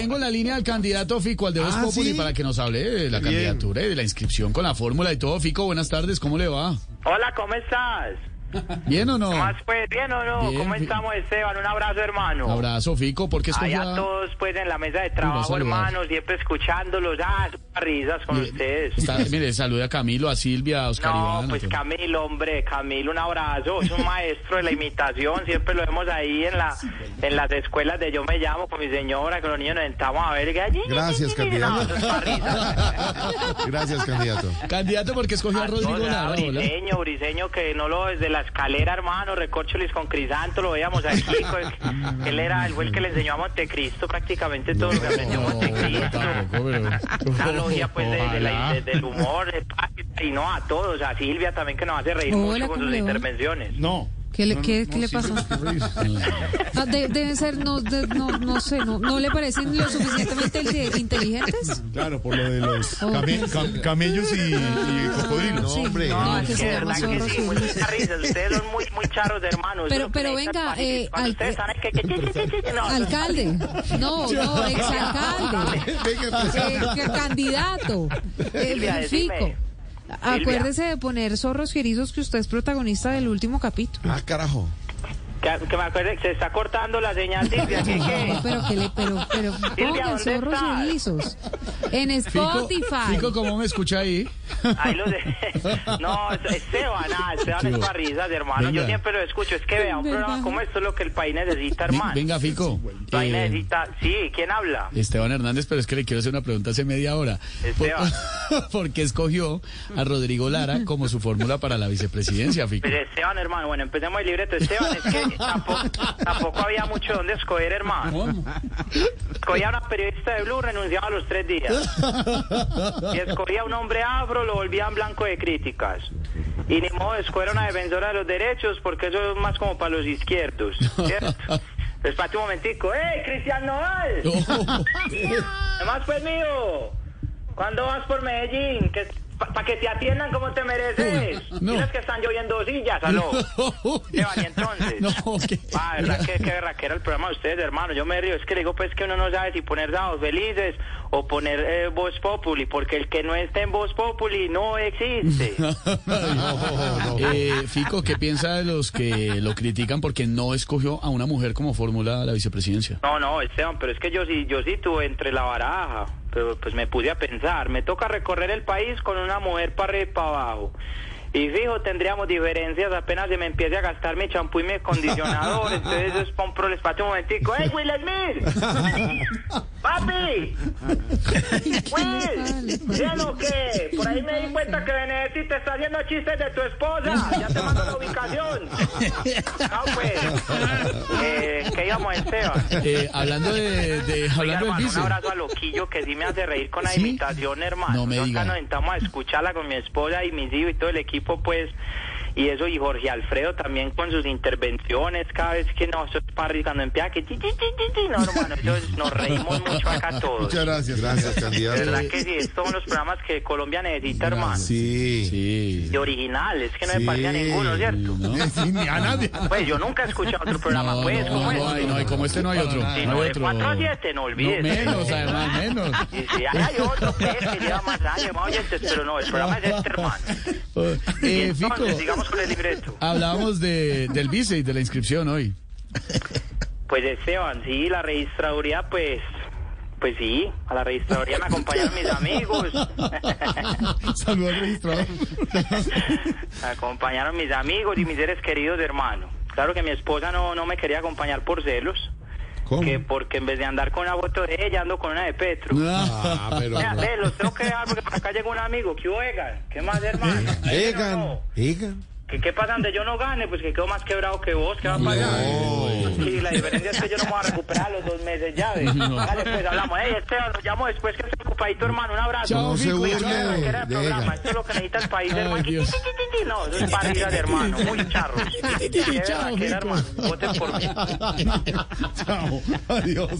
tengo en la línea al candidato Fico, al de Voz Ah, Populi, ¿sí? para que nos hable de la Bien. candidatura y de la inscripción con la fórmula y todo. Fico, buenas tardes, ¿cómo le va? Hola, ¿cómo estás? ¿Bien o no? ¿Más pues bien o no? Bien, ¿Cómo estamos, Esteban? Un abrazo, hermano. Un abrazo, Fico, ¿por qué escogió Allá a- todos pues en la mesa de trabajo, hermano, siempre escuchándolos. Ah, risas con Mire, ustedes. está- mire, saluda a Camilo, a Silvia, a Oscar No, Iván. pues. Camilo, hombre, Camilo, un abrazo. Es un maestro de la imitación. Siempre lo vemos ahí en la en las escuelas de Yo Me Llamo con mi señora, con los niños nos sentamos a ver. que- Gracias, candidato. es. Gracias, candidato. Candidato, ¿por qué escogió a Rodrigo O sea, Lara? Briseño, Briseño, que no lo desde la escalera, hermano, recorcholis con Crisanto, lo veíamos aquí. con- él era el el que le enseñó a Montecristo prácticamente todo lo que aprendió Montecristo. Una logia pues de, de la- Ojalá. de- del humor, de- y no a todos, a Silvia también que nos hace reír Hola, mucho con ¿cómo sus va? intervenciones. No. ¿Qué le, No, qué, no, qué le pasó? no, no, no, Ah, de- deben ser, no, de- no, no sé, no, ¿no le parecen lo suficientemente inte- inteligentes? Claro, por lo de los Oh, came- cam- camellos y, y cocodrilos. No, Sí, hombre. no, No, que se llama verdad que zorros sí. Ustedes son muy, muy charros de hermanos. Pero- pero venga, eh, al- ustedes saben que- que- que- que- que- no, Alcalde. No, no, exalcalde. Venga. Eh, que candidato. Eh, Silvia, decime. Fico. Acuérdese de poner zorros y erizos que usted es protagonista del último capítulo. Ah, carajo. Que, que me acuerde que se está cortando la señal, Silvia. ¿Qué, qué? No, pero que le, pero, pero ponga ¿dónde zorros estás? En Spotify. Fico, ¿cómo me escucha ahí? Ahí lo de... No, Esteban, ah, Esteban es Chivo. para risas, hermano. Venga. Yo siempre lo escucho. Es que vea, un programa como esto es lo que el país necesita, hermano. Venga, Fico. El país eh, necesita... Sí, ¿quién habla? Esteban Hernández, pero es que le quiero hacer una pregunta hace media hora. Esteban. ¿Por, ¿por qué escogió a Rodrigo Lara como su fórmula para la vicepresidencia, Fico? Pues Esteban, hermano, bueno, empecemos el libreto. Esteban, es que tampoco, tampoco había mucho donde escoger, hermano. ¿Cómo? Escogía a una periodista de Blue, renunciaba a los tres días. Y escogía un hombre afro, lo volvían blanco de críticas. Y ni modo escoger una defensora de los derechos, porque eso es más como para los izquierdos, ¿cierto? Espérate un momentico. ¡Ey, Cristian Noval! Además, pues, mío, ¿cuándo vas por Medellín? Que, para que te atiendan como te mereces. No. Tienes que están lloviendo sillas, aló. Esteban, ¿y entonces? No, que- Ah, verdad que, que verdad que era el programa de ustedes, hermano. Yo me río, es que le digo pues que uno no sabe si poner Sábados Felices o poner eh, Voz Populi, porque el que no esté en Voz Populi no existe. Eh, Fico, ¿qué piensa de los que lo critican porque no escogió a una mujer como fórmula a la vicepresidencia? No, no, Esteban, pero es que yo sí, yo sí tuve entre la baraja, pero pues me puse a pensar, me toca recorrer el país con una mujer para arriba y para abajo. Y fijo, tendríamos diferencias apenas se me empiece a gastar mi champú y mi acondicionador. Entonces eso es para un problema. Espérate un momentico. ¡Ey, Will Smith! ¡Papi! ¡Will! ¿Bien o qué? Por ahí me di cuenta que Benedetti te está haciendo chistes de tu esposa. Ya te mando la ubicación. No, pues. Eh, ¿Qué íbamos, Esteban? Eh, hablando de, de- hablando del hermano, un abrazo a Loquillo que sí me hace reír con la ¿Sí? imitación, hermano. No me Nosotros diga. nos sentamos a escucharla con mi esposa y mis hijos y todo el equipo, pues. Y eso, y Jorge Alfredo también con sus intervenciones, cada vez que no, eso es para reír, cuando empieza que... ti, ti, ti, ti, ti, No, hermano, eso es- nos reímos mucho acá todos. Muchas gracias. Gracias, De candidato. verdad que sí, estos son los programas que Colombia necesita, hermano. Sí. Sí. Y originales, que no me Sí. parecía ninguno, ¿cierto? ¿no? Sí, ni a nadie. Pues yo nunca he escuchado otro programa, No, pues, no, como no este. no hay, como este no hay otro. Sí, no no, hay de otro. 4 a 7, no olvides. No, menos, además, menos. Y si hay otro pues, que lleva más años, más oyentes, pero no, el programa es este, hermano. Eh, Fico, sigamos con el libreto. hablábamos de, del vice y de la inscripción hoy. Pues Esteban, sí, la registraduría, pues, pues sí, a la registraduría me acompañaron mis amigos. Saludos al registrador. me acompañaron mis amigos y mis seres queridos, hermano. Claro que mi esposa no, no me quería acompañar por celos. ¿Cómo? Que porque en vez de andar con una foto de ella, ando con una de Petro. Ah, pero. Ve, los tengo que dejar porque por acá llega un amigo. ¿Qué oigan? ¿Qué más, hermano? Egan. No, no. Egan. ¿Qué, ¿Qué pasa donde yo no gane? Pues que quedo más quebrado que vos. ¿Qué va a pasar? Sí, la diferencia es que yo no me voy a recuperar los dos meses ya. ¿ves? Dale, pues hablamos. Ey, Esteban, nos llamo después que estoy ocupadito, hermano. Un abrazo. Chao, No se burle programa. Esto es lo que necesita el país, Ay, hermano. Dios. No, eso es para de hermano. Muy charro. Chao. Voten por mí. Chao. Adiós.